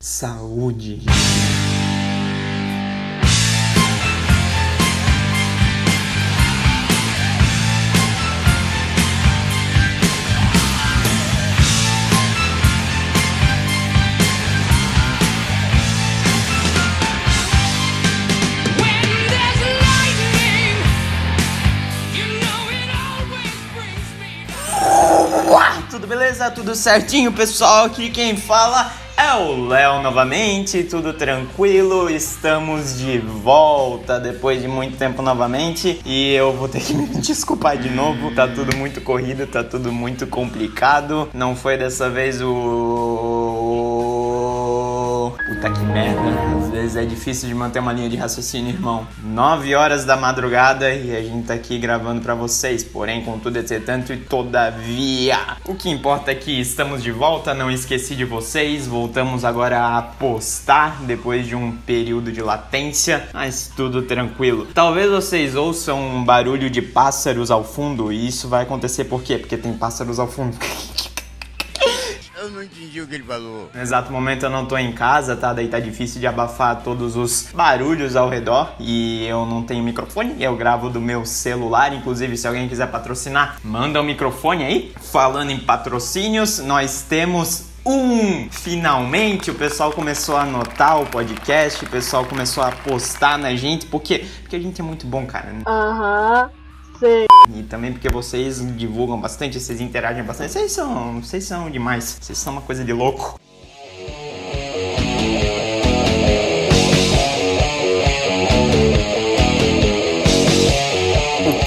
Saúde. Tudo certinho, pessoal? Aqui quem fala é o Léo novamente, tudo tranquilo, estamos de volta depois de muito tempo novamente e eu vou ter que me desculpar de novo, tá tudo muito corrido, tá tudo muito complicado, não foi dessa vez o... é difícil de manter uma linha de raciocínio, irmão. 9 horas da madrugada e a gente tá aqui gravando pra vocês, porém, contudo, entretanto e todavia. O que importa é que estamos de volta, não esqueci de vocês, voltamos agora a postar depois de um período de latência, mas tudo tranquilo. Talvez vocês ouçam um barulho de pássaros ao fundo e isso vai acontecer por quê? Porque tem pássaros ao fundo. Eu não entendi o que ele falou. No exato momento eu não tô em casa, tá? Daí tá difícil de abafar todos os barulhos ao redor e eu não tenho microfone, eu gravo do meu celular. Inclusive, se alguém quiser patrocinar, manda o um microfone aí. Falando em patrocínios, nós temos um! Finalmente o pessoal começou a anotar o podcast, o pessoal começou a postar na gente, porque, porque a gente é muito bom, cara. Aham, sei. E também porque vocês divulgam bastante, vocês interagem bastante. Vocês são, vocês são demais. Vocês são uma coisa de louco.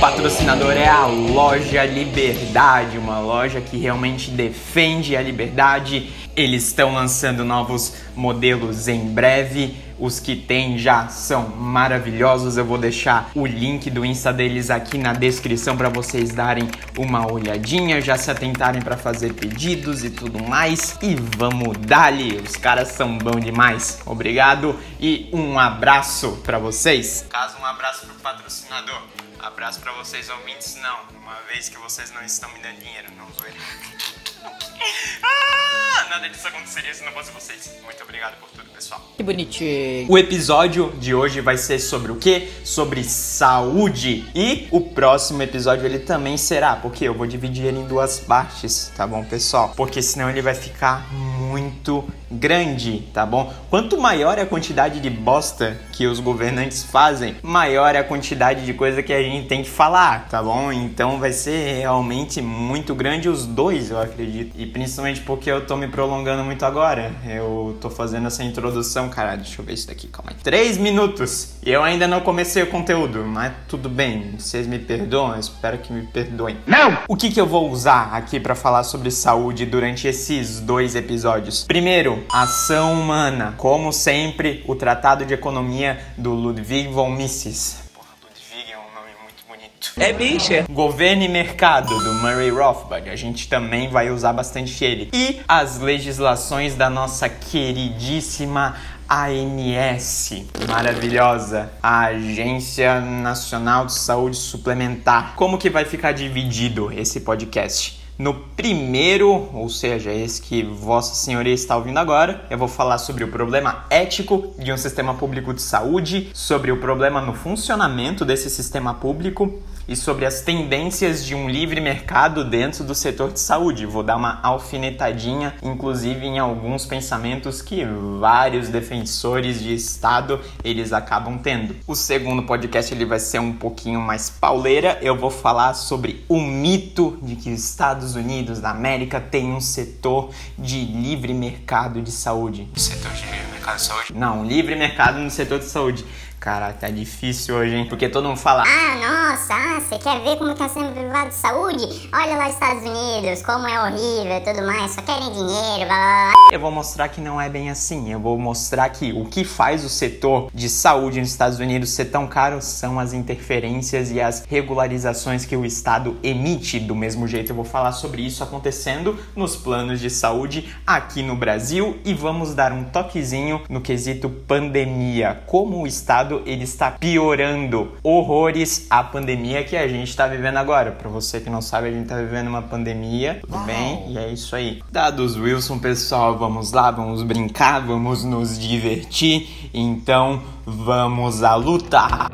Patrocinador é a Loja Liberdade, uma loja que realmente defende a liberdade. Eles estão lançando novos modelos em breve. Os que tem já são maravilhosos. Eu vou deixar o link do Insta deles aqui na descrição para vocês darem uma olhadinha, já se atentarem para fazer pedidos e tudo mais. E vamos dali, os caras são bons demais. Obrigado e um abraço para vocês. Caso um abraço pro patrocinador. Abraço para vocês ouvintes não, uma vez que vocês não estão me dando dinheiro, não zoeira. Ah, nada disso aconteceria se não fosse vocês. Muito obrigado por tudo, pessoal. Que bonitinho. O episódio de hoje vai ser sobre o quê? Sobre saúde. E o próximo episódio ele também será, porque eu vou dividir ele em duas partes, tá bom, pessoal? Porque senão ele vai ficar muito grande, tá bom? Quanto maior é a quantidade de bosta que os governantes fazem, maior é a quantidade de coisa que a gente tem que falar, tá bom? Então vai ser realmente muito grande os dois, eu acredito. E principalmente porque eu tô me prolongando muito agora. Eu tô fazendo essa introdução, cara, deixa eu ver isso daqui, calma aí. Três minutos e eu ainda não comecei o conteúdo, mas tudo bem, vocês me perdoam, espero que me perdoem. Não! O que que eu vou usar aqui pra falar sobre saúde durante esses dois episódios? Primeiro, ação humana. Como sempre, o Tratado de Economia do Ludwig von Mises. Porra, Ludwig é um nome É bicha. Governo e Mercado, do Murray Rothbard. A gente também vai usar bastante ele. E as legislações da nossa queridíssima ANS, maravilhosa, a Agência Nacional de Saúde Suplementar. Como que vai ficar dividido esse podcast? No primeiro, ou seja, esse que Vossa Senhoria está ouvindo agora, eu vou falar sobre o problema ético de um sistema público de saúde, sobre o problema no funcionamento desse sistema público e sobre as tendências de um livre mercado dentro do setor de saúde. Vou dar uma alfinetadinha, inclusive em alguns pensamentos que vários defensores de Estado eles acabam tendo. O segundo podcast ele vai ser um pouquinho mais pauleira. Eu vou falar sobre o mito de que os Estados Unidos da América tem um setor de livre mercado de saúde. Setor de livre mercado de saúde? Não, livre mercado no setor de saúde. Caraca, tá difícil hoje, hein? Porque todo mundo fala, Ah, nossa, ah, você quer ver como tá sendo privado de saúde? Olha lá Estados Unidos, como é horrível e tudo mais, só querem dinheiro, blá blá blá. Eu vou mostrar que não é bem assim. Eu vou mostrar que o que faz o setor de saúde nos Estados Unidos ser tão caro são as interferências e as regularizações que o Estado emite. Do mesmo jeito, eu vou falar sobre isso acontecendo nos planos de saúde aqui no Brasil e vamos dar um toquezinho no quesito pandemia. Como o Estado Estado ele está piorando horrores a pandemia que a gente está vivendo agora. Para você que não sabe, a gente está vivendo uma pandemia, tudo bem? E é isso aí. Dados Wilson, pessoal, vamos lá, vamos brincar, vamos nos divertir. Então, vamos à luta.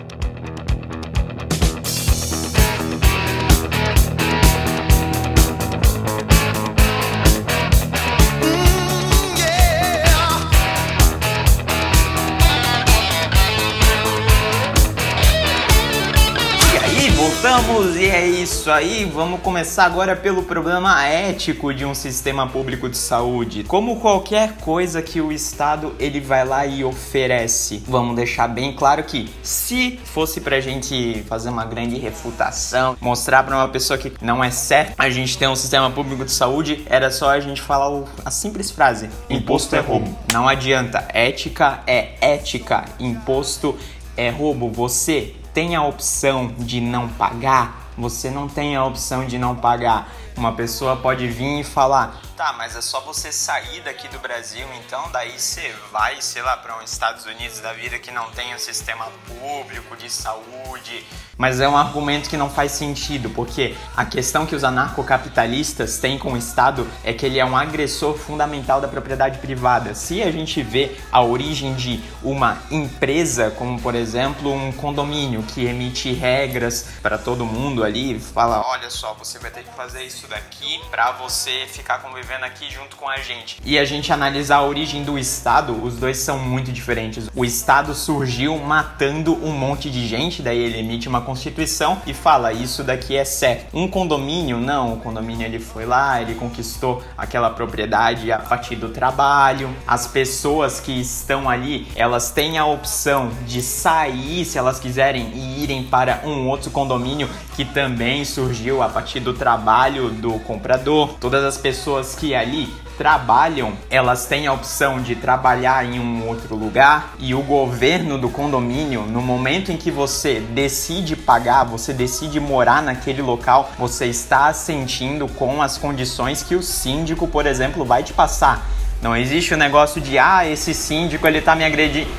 E é isso aí. Vamos começar agora pelo problema ético de um sistema público de saúde. Como qualquer coisa que o Estado ele vai lá e oferece. Vamos deixar bem claro que se fosse pra gente fazer uma grande refutação, mostrar pra uma pessoa que não é certo a gente ter um sistema público de saúde, era só a gente falar o- a simples frase: imposto é roubo. Não adianta. Ética é ética. Imposto é roubo. Você tem a opção de não pagar, você não tem a opção de não pagar. Uma pessoa pode vir e falar: tá, mas é só você sair daqui do Brasil, então daí você vai, sei lá, para os Estados Unidos da vida que não tem um sistema público de saúde. Mas é um argumento que não faz sentido, porque a questão que os anarcocapitalistas têm com o Estado é que ele é um agressor fundamental da propriedade privada. Se a gente vê a origem de uma empresa, como por exemplo um condomínio que emite regras para todo mundo ali, fala: olha só, você vai ter que fazer isso daqui para você ficar convivendo aqui junto com a gente. E a gente analisar a origem do Estado, os dois são muito diferentes. O Estado surgiu matando um monte de gente, daí ele emite uma constituição e fala: isso daqui é certo. Um condomínio, não, o condomínio ele foi lá, ele conquistou aquela propriedade a partir do trabalho. As pessoas que estão ali, elas têm a opção de sair se elas quiserem e irem para um outro condomínio que também surgiu a partir do trabalho do comprador. Todas as pessoas que ali trabalham, elas têm a opção de trabalhar em um outro lugar e o governo do condomínio, no momento em que você decide pagar, você decide morar naquele local, você está assentindo com as condições que o síndico, por exemplo, vai te passar. Não existe o negócio de, ah, esse síndico ele tá me agredindo.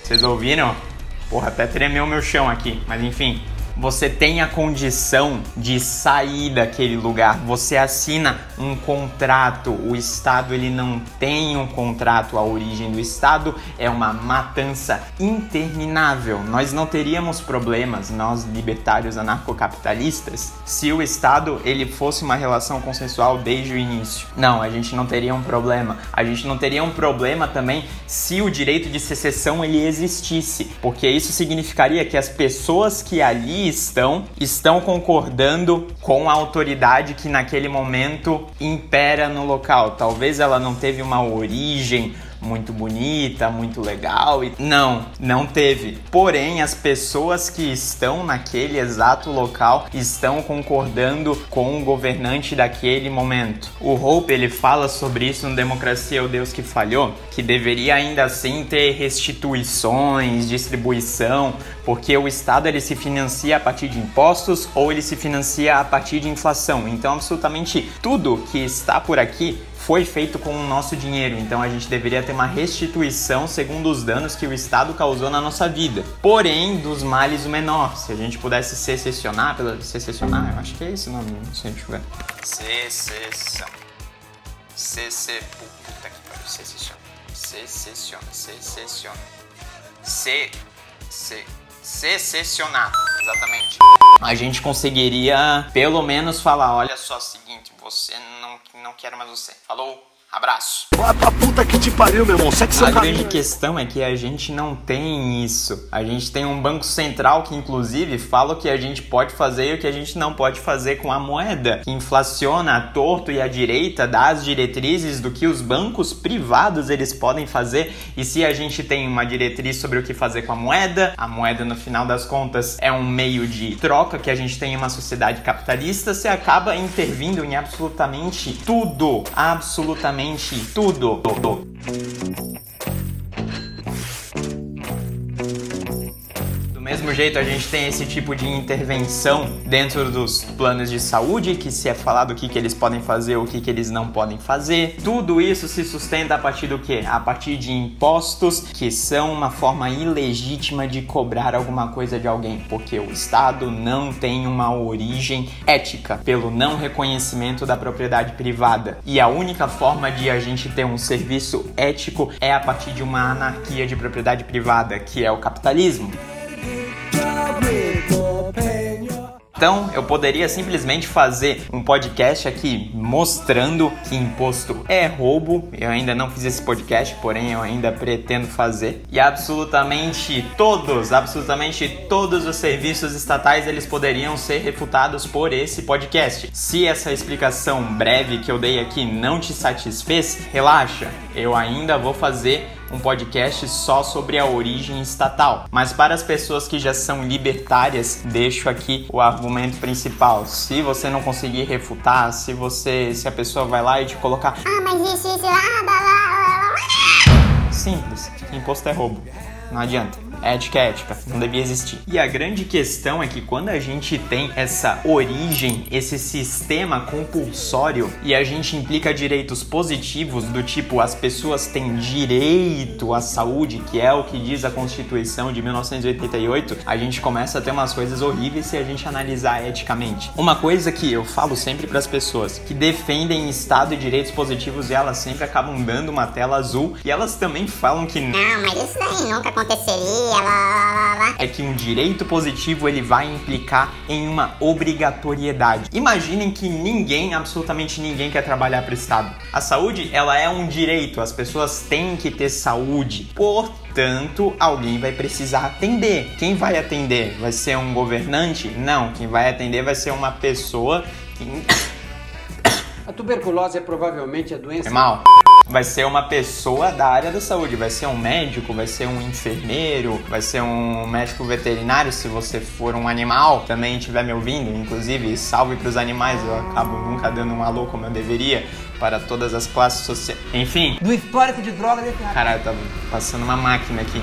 Vocês ouviram? Porra, até tremeu meu chão aqui, mas enfim. Você tem a condição de sair daquele lugar. Você assina um contrato. O Estado ele não tem um contrato. A origem do Estado é uma matança interminável. Nós não teríamos problemas, nós libertários anarcocapitalistas, se o Estado ele fosse uma relação consensual desde o início. Não, a gente não teria um problema. A gente não teria um problema também se o direito de secessão ele existisse, porque isso significaria que as pessoas que ali estão estão concordando com a autoridade que naquele momento impera no local. Talvez ela não teve uma origem muito bonita, muito legal e não, não teve. Porém, as pessoas que estão naquele exato local estão concordando com o governante daquele momento. O Hope ele fala sobre isso no Democracia o Deus que falhou, que deveria ainda assim ter restituições, distribuição, porque o Estado ele se financia a partir de impostos ou ele se financia a partir de inflação. Então, absolutamente tudo que está por aqui foi feito com o nosso dinheiro, então a gente deveria ter uma restituição segundo os danos que o Estado causou na nossa vida. Porém, dos males o menor. Se a gente pudesse secessionar, pela secessionar, eu acho que é esse o nome, não sei, deixa eu ver. Secessão. Cc. Puta que pariu, secessiona. Secessiona, secessiona. Se. Se. Secessionar, exatamente. A gente conseguiria pelo menos falar: olha só, seguinte, você não, não quero mais você. Falou, abraço. Vai pra puta que te pariu, meu irmão. Segue seu A caminho. grande questão é que a gente não tem isso. A gente tem um banco central que, inclusive, fala o que a gente pode fazer e o que a gente não pode fazer com a moeda, que inflaciona a torto e a direita, dá as diretrizes do que os bancos privados eles podem fazer. E se a gente tem uma diretriz sobre o que fazer com a moeda, a moeda, no final das contas, é um meio de troca que a gente tem em uma sociedade capitalista, você acaba intervindo em absolutamente tudo. Absolutamente tudo. Mesmo jeito, a gente tem esse tipo de intervenção dentro dos planos de saúde, que se é falado o que, que eles podem fazer, o que, que eles não podem fazer. Tudo isso se sustenta a partir do quê? A partir de impostos, que são uma forma ilegítima de cobrar alguma coisa de alguém, porque o Estado não tem uma origem ética pelo não reconhecimento da propriedade privada. E a única forma de a gente ter um serviço ético é a partir de uma anarquia de propriedade privada, que é o capitalismo. Então, eu poderia simplesmente fazer um podcast aqui mostrando que imposto é roubo. Eu ainda não fiz esse podcast, porém eu ainda pretendo fazer. E absolutamente todos, absolutamente todos os serviços estatais eles poderiam ser refutados por esse podcast. Se essa explicação breve que eu dei aqui não te satisfez, relaxa, eu ainda vou fazer um podcast só sobre a origem estatal. Mas para as pessoas que já são libertárias, deixo aqui o argumento principal. Se você não conseguir refutar, se você, se a pessoa vai lá e te colocar Ah, mas isso, isso, lá, lá, lá, lá, lá. simples, imposto é roubo. Não adianta. Ética é ética, não devia existir. E a grande questão é que quando a gente tem essa origem, esse sistema compulsório e a gente implica direitos positivos do tipo as pessoas têm direito à saúde, que é o que diz a Constituição de 1988, a gente começa a ter umas coisas horríveis se a gente analisar eticamente. Uma coisa que eu falo sempre para as pessoas que defendem Estado e direitos positivos e elas sempre acabam dando uma tela azul e elas também falam que Não, mas isso daí nunca aconteceria, lá, lá, lá, lá. é que um direito positivo ele vai implicar em uma obrigatoriedade. Imaginem que ninguém, absolutamente ninguém quer trabalhar para o Estado. A saúde, ela é um direito, as pessoas têm que ter saúde. Portanto, alguém vai precisar atender. Quem vai atender? Vai ser um governante? Não, quem vai atender vai ser uma pessoa que A tuberculose é provavelmente a doença é mal. Vai ser uma pessoa da área da saúde, vai ser um médico, vai ser um enfermeiro, vai ser um médico veterinário se você for um animal, também estiver me ouvindo, inclusive salve para os animais, eu acabo nunca dando um alô como eu deveria para todas as classes sociais. Enfim, do histórico de droga desse cara. caralho, tá passando uma máquina aqui.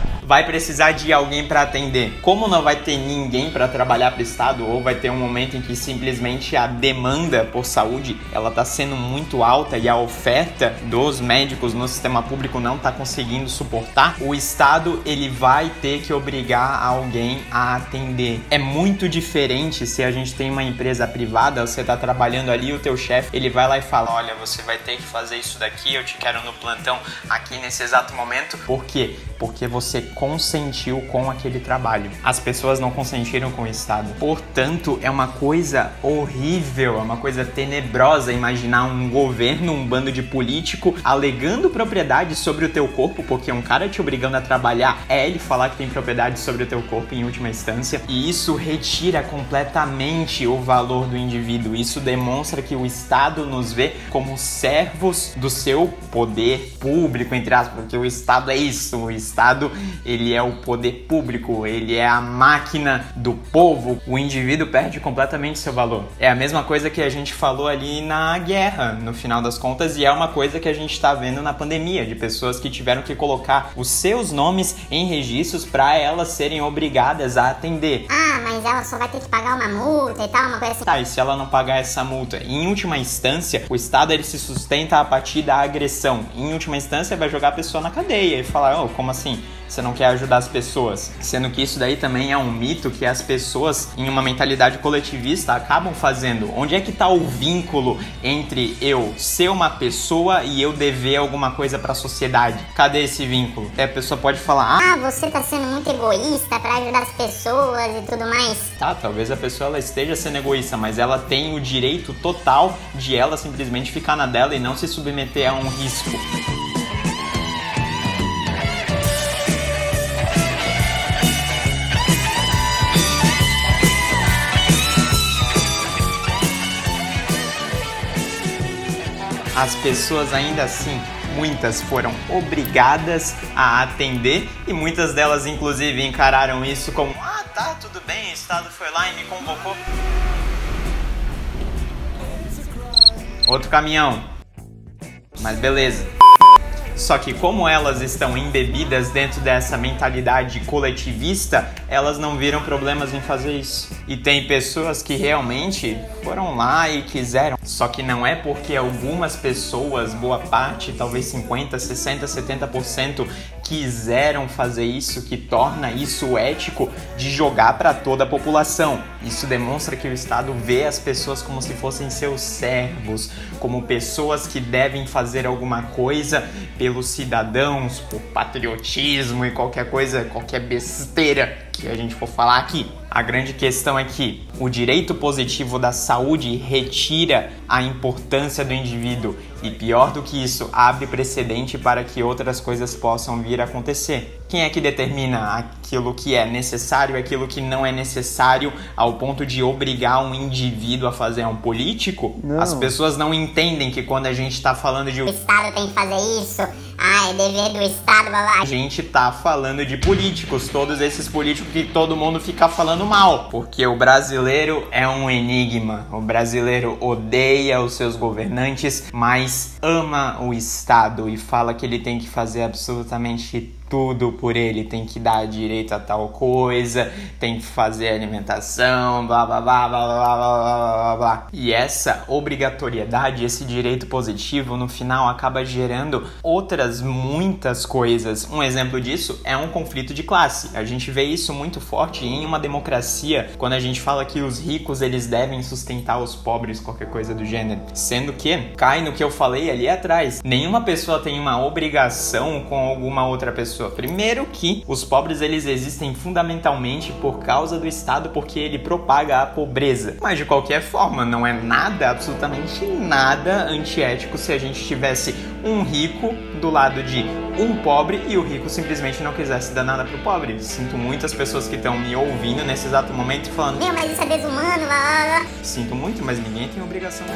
vai precisar de alguém para atender. Como não vai ter ninguém para trabalhar para o estado ou vai ter um momento em que simplesmente a demanda por saúde ela tá sendo muito alta e a oferta dos médicos no sistema público não tá conseguindo suportar, o estado ele vai ter que obrigar alguém a atender. É muito diferente se a gente tem uma empresa privada, você tá trabalhando ali, o teu chefe, ele vai lá e fala: "Olha, você vai ter que fazer isso daqui, eu te quero no plantão aqui nesse exato momento". Por quê? Porque você consentiu com aquele trabalho. As pessoas não consentiram com o Estado. Portanto, é uma coisa horrível, é uma coisa tenebrosa imaginar um governo, um bando de político alegando propriedade sobre o teu corpo, porque um cara te obrigando a trabalhar é ele falar que tem propriedade sobre o teu corpo em última instância, e isso retira completamente o valor do indivíduo. Isso demonstra que o Estado nos vê como servos do seu poder público, entre aspas, porque o Estado é isso, o Estado ele é o poder público, ele é a máquina do povo. O indivíduo perde completamente seu valor. É a mesma coisa que a gente falou ali na guerra, no final das contas, e é uma coisa que a gente está vendo na pandemia, de pessoas que tiveram que colocar os seus nomes em registros para elas serem obrigadas a atender. Ah, mas ela só vai ter que pagar uma multa e tal, uma coisa assim. Tá, e se ela não pagar essa multa? Em última instância, o Estado ele se sustenta a partir da agressão. Em última instância, vai jogar a pessoa na cadeia e falar: oh, como assim? Você não quer ajudar as pessoas. Sendo que isso daí também é um mito que as pessoas, em uma mentalidade coletivista, acabam fazendo. Onde é que tá o vínculo entre eu ser uma pessoa e eu dever alguma coisa para a sociedade? Cadê esse vínculo? É, a pessoa pode falar: ah, Ah, você tá sendo muito egoísta pra ajudar as pessoas e tudo mais. Tá, talvez a pessoa ela esteja sendo egoísta, mas ela tem o direito total de ela simplesmente ficar na dela e não se submeter a um risco. As pessoas ainda assim, muitas foram obrigadas a atender e muitas delas inclusive encararam isso como ah, tá, tudo bem, o Estado foi lá e me convocou. Outro caminhão. Mas beleza. Só que como elas estão embebidas dentro dessa mentalidade coletivista, elas não viram problemas em fazer isso. E tem pessoas que realmente foram lá e quiseram. Só que não é porque algumas pessoas, boa parte, talvez 50, 60, 70% quiseram fazer isso que torna isso ético de jogar para toda a população. Isso demonstra que o Estado vê as pessoas como se fossem seus servos, como pessoas que devem fazer alguma coisa pelos cidadãos, por patriotismo e qualquer coisa, qualquer besteira que a gente for falar aqui. A grande questão é que o direito positivo da saúde retira a importância do indivíduo e, pior do que isso, abre precedente para que outras coisas possam vir a acontecer. Quem é que determina aquilo que é necessário e aquilo que não é necessário ao ponto de obrigar um indivíduo a fazer um político? Não. As pessoas não entendem que quando a gente está falando de O Estado tem que fazer isso. Ah, é dever do Estado, blá. A gente tá falando de políticos, todos esses políticos que todo mundo fica falando mal, porque o brasileiro é um enigma. O brasileiro odeia os seus governantes, mas ama o Estado e fala que ele tem que fazer absolutamente tudo por ele, tem que dar direito a tal coisa, tem que fazer alimentação, blá blá blá blá blá blá blá blá. E essa obrigatoriedade, esse direito positivo, no final acaba gerando outras muitas coisas. Um exemplo disso é um conflito de classe. A gente vê isso muito forte em uma democracia, quando a gente fala que os ricos eles devem sustentar os pobres, qualquer coisa do gênero. Sendo que cai no que eu falei ali atrás. Nenhuma pessoa tem uma obrigação com alguma outra pessoa. Primeiro que os pobres eles existem fundamentalmente por causa do Estado, porque ele propaga a pobreza. Mas de qualquer forma, não é nada, absolutamente nada antiético se a gente tivesse um rico do lado de um pobre e o rico simplesmente não quisesse dar nada pro pobre. Sinto muitas pessoas que estão me ouvindo nesse exato momento falando: Meu, mas isso é desumano, blá. Sinto muito, mas ninguém tem obrigação.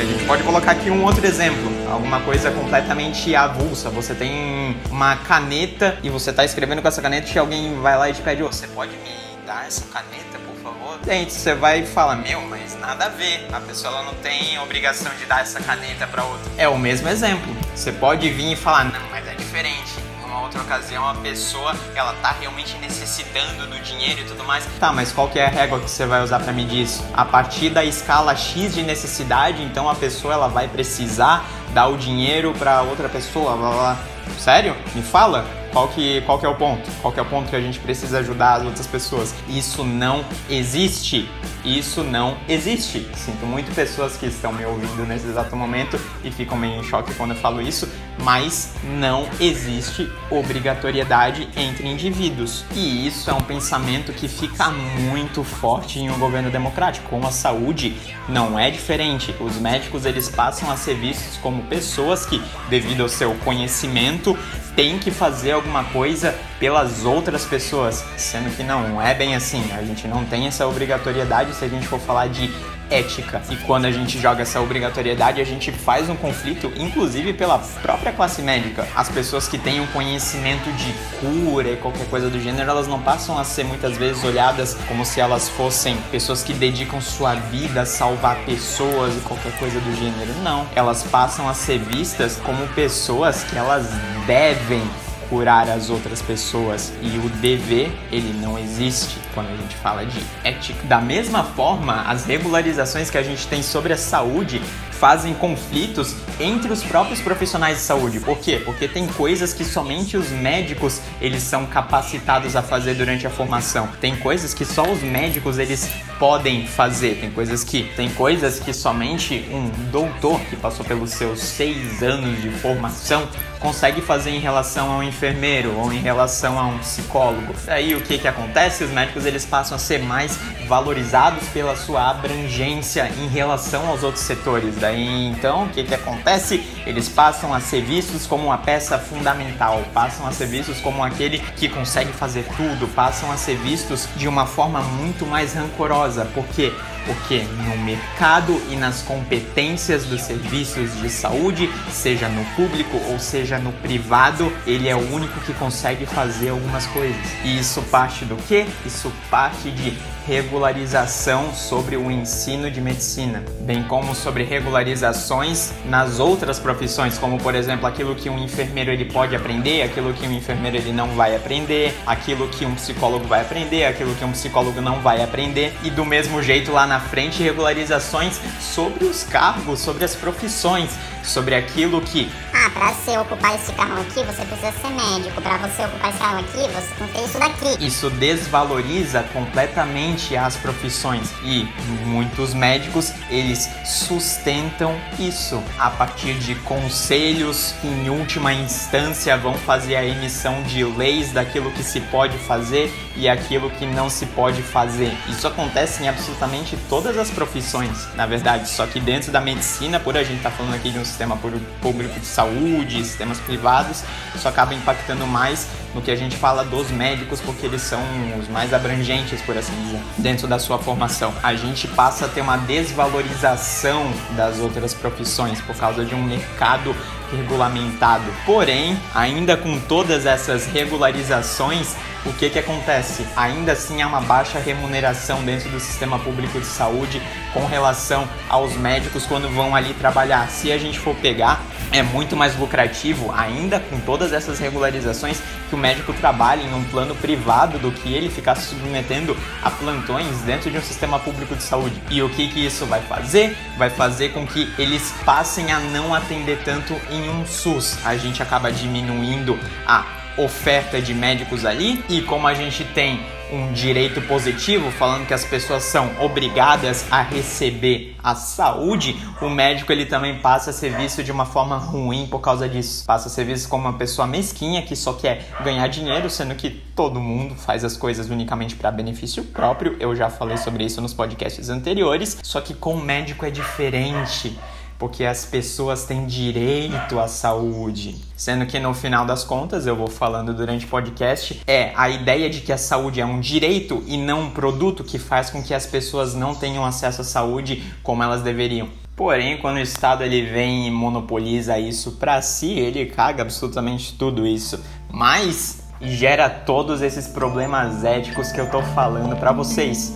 A gente pode colocar aqui um outro exemplo, alguma coisa completamente avulsa. Você tem uma caneta e você tá escrevendo com essa caneta e alguém vai lá e te pede: "Ô, você pode me dar essa caneta, por favor?" Gente, você vai e fala: "Meu, mas nada a ver. A pessoa não tem obrigação de dar essa caneta para outra." É o mesmo exemplo. Você pode vir e falar: "Não, mas é diferente." Outra ocasião, a pessoa ela tá realmente necessitando do dinheiro e tudo mais. Tá, mas qual que é a régua que você vai usar para medir isso? A partir da escala X de necessidade, então a pessoa ela vai precisar dar o dinheiro para outra pessoa, blá, blá. Sério? Me fala? Qual que, qual que é o ponto? Qual que é o ponto que a gente precisa ajudar as outras pessoas? Isso não existe. Isso não existe. Sinto muito pessoas que estão me ouvindo nesse exato momento e ficam meio em choque quando eu falo isso, mas não existe obrigatoriedade entre indivíduos. E isso é um pensamento que fica muito forte em um governo democrático. Com a saúde não é diferente. Os médicos eles passam a ser vistos como pessoas que, devido ao seu conhecimento, têm que fazer alguma coisa pelas outras pessoas, sendo que não é bem assim. A gente não tem essa obrigatoriedade se a gente for falar de ética. E quando a gente joga essa obrigatoriedade, a gente faz um conflito, inclusive pela própria classe médica. As pessoas que têm um conhecimento de cura e qualquer coisa do gênero, elas não passam a ser muitas vezes olhadas como se elas fossem pessoas que dedicam sua vida a salvar pessoas e qualquer coisa do gênero. Não. Elas passam a ser vistas como pessoas que elas devem curar as outras pessoas e o dever ele não existe quando a gente fala de ética. Da mesma forma, as regularizações que a gente tem sobre a saúde fazem conflitos entre os próprios profissionais de saúde. Por quê? Porque tem coisas que somente os médicos eles são capacitados a fazer durante a formação. Tem coisas que só os médicos eles podem fazer. Tem coisas que tem coisas que somente um doutor que passou pelos seus seis anos de formação consegue fazer em relação a um enfermeiro ou em relação a um psicólogo. Daí o que que acontece? Os médicos eles passam a ser mais valorizados pela sua abrangência em relação aos outros setores. Daí Então, o que que acontece? Eles passam a ser vistos como uma peça fundamental, passam a ser vistos como aquele que consegue fazer tudo, passam a ser vistos de uma forma muito mais rancorosa, porque porque no mercado e nas competências dos serviços de saúde, seja no público ou seja no privado, ele é o único que consegue fazer algumas coisas. E isso parte do quê? Isso parte de regularização sobre o ensino de medicina, bem como sobre regularizações nas outras profissões, como por exemplo aquilo que um enfermeiro ele pode aprender, aquilo que um enfermeiro ele não vai aprender, aquilo que um psicólogo vai aprender, aquilo que um psicólogo não vai aprender, e do mesmo jeito lá na frente regularizações sobre os cargos, sobre as profissões, sobre aquilo que Ah, pra você ocupar esse carro aqui, você precisa ser médico. Pra você ocupar esse carro aqui, você tem que ter isso daqui. Isso desvaloriza completamente as profissões e muitos médicos eles sustentam isso a partir de conselhos que em última instância vão fazer a emissão de leis daquilo que se pode fazer e aquilo que não se pode fazer. Isso acontece em absolutamente todas as profissões, na verdade, só que dentro da medicina, por a gente estar falando aqui de um sistema público de saúde, sistemas privados, isso acaba impactando mais no que a gente fala dos médicos, porque eles são os mais abrangentes, por assim dizer, dentro da sua formação. A gente passa a ter uma desvalorização das outras profissões por causa de um mercado regulamentado. Porém, ainda com todas essas regularizações, o que que acontece? Ainda assim há uma baixa remuneração dentro do sistema público de saúde com relação aos médicos quando vão ali trabalhar. Se a gente for pegar, é muito mais lucrativo, ainda com todas essas regularizações, que o médico trabalhe em um plano privado do que ele ficar se submetendo a plantões dentro de um sistema público de saúde. E o que que isso vai fazer? Vai fazer com que eles passem a não atender tanto em um SUS. A gente acaba diminuindo a oferta de médicos ali e como a gente tem um direito positivo falando que as pessoas são obrigadas a receber a saúde, o médico ele também passa a ser visto de uma forma ruim por causa disso. Passa a ser visto como uma pessoa mesquinha que só quer ganhar dinheiro, sendo que todo mundo faz as coisas unicamente para benefício próprio. Eu já falei sobre isso nos podcasts anteriores, só que com o médico é diferente porque as pessoas têm direito à saúde. Sendo que no final das contas, eu vou falando durante o podcast, é a ideia de que a saúde é um direito e não um produto que faz com que as pessoas não tenham acesso à saúde como elas deveriam. Porém, quando o Estado ele vem e monopoliza isso para si, ele caga absolutamente tudo isso. Mas gera todos esses problemas éticos que eu tô falando para vocês.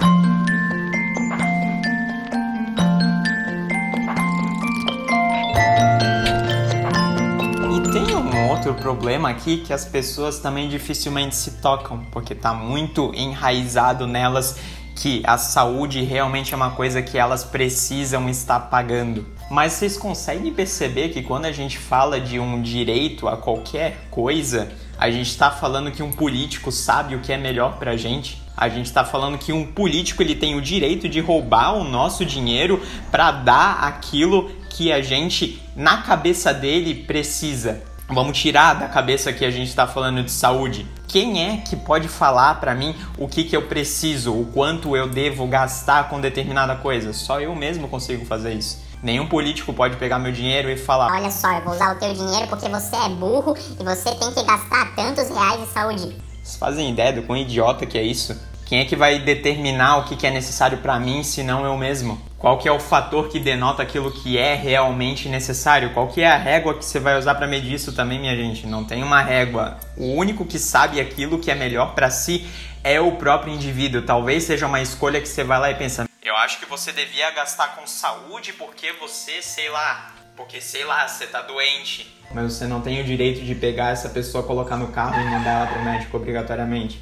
Outro problema aqui que as pessoas também dificilmente se tocam, porque tá muito enraizado nelas que a saúde realmente é uma coisa que elas precisam estar pagando. Mas vocês conseguem perceber que quando a gente fala de um direito a qualquer coisa, a gente está falando que um político sabe o que é melhor pra gente? A gente está falando que um político ele tem o direito de roubar o nosso dinheiro para dar aquilo que a gente na cabeça dele precisa. Vamos tirar da cabeça que a gente está falando de saúde. Quem é que pode falar para mim o que, que eu preciso, o quanto eu devo gastar com determinada coisa? Só eu mesmo consigo fazer isso. Nenhum político pode pegar meu dinheiro e falar: Olha só, eu vou usar o teu dinheiro porque você é burro e você tem que gastar tantos reais em saúde. Vocês fazem ideia do quão idiota que é isso? Quem é que vai determinar o que que é necessário para mim se não eu mesmo? Qual que é o fator que denota aquilo que é realmente necessário? Qual que é a régua que você vai usar para medir isso também, minha gente? Não tem uma régua. O único que sabe aquilo que é melhor para si é o próprio indivíduo. Talvez seja uma escolha que você vai lá e pensa: "Eu acho que você devia gastar com saúde porque você, sei lá, porque sei lá, você tá doente". Mas você não tem o direito de pegar essa pessoa, colocar no carro e mandar ela pro médico obrigatoriamente.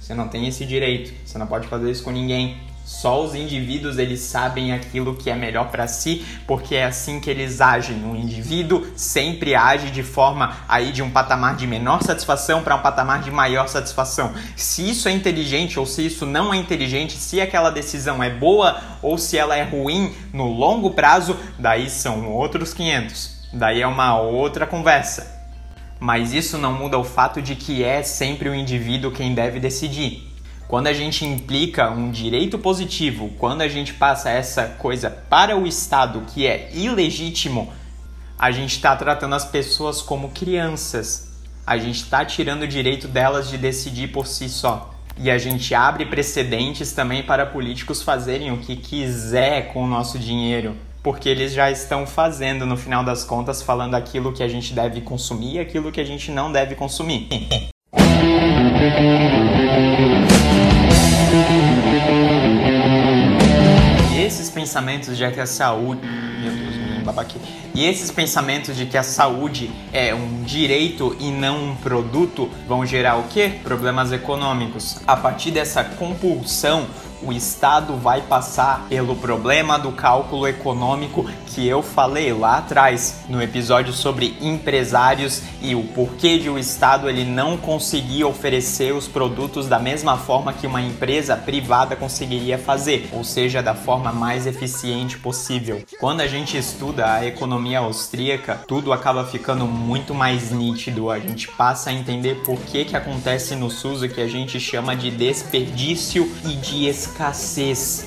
Você não tem esse direito. Você não pode fazer isso com ninguém. Só os indivíduos eles sabem aquilo que é melhor para si, porque é assim que eles agem. Um indivíduo sempre age de forma aí de um patamar de menor satisfação para um patamar de maior satisfação. Se isso é inteligente ou se isso não é inteligente, se aquela decisão é boa ou se ela é ruim no longo prazo, daí são outros 500. Daí é uma outra conversa. Mas isso não muda o fato de que é sempre o indivíduo quem deve decidir. Quando a gente implica um direito positivo, quando a gente passa essa coisa para o Estado que é ilegítimo, a gente está tratando as pessoas como crianças. A gente está tirando o direito delas de decidir por si só. E a gente abre precedentes também para políticos fazerem o que quiser com o nosso dinheiro. Porque eles já estão fazendo, no final das contas, falando aquilo que a gente deve consumir e aquilo que a gente não deve consumir. Pensamentos de que a saúde. Meu Deus, babaque. E esses pensamentos de que a saúde é um direito e não um produto vão gerar o quê? Problemas econômicos. A partir dessa compulsão, o Estado vai passar pelo problema do cálculo econômico que eu falei lá atrás no episódio sobre empresários e o porquê de o Estado ele não conseguir oferecer os produtos da mesma forma que uma empresa privada conseguiria fazer, ou seja, da forma mais eficiente possível. Quando a gente estuda a economia austríaca, tudo acaba ficando muito mais nítido. A gente passa a entender por que que acontece no SUS o que a gente chama de desperdício e de escassez.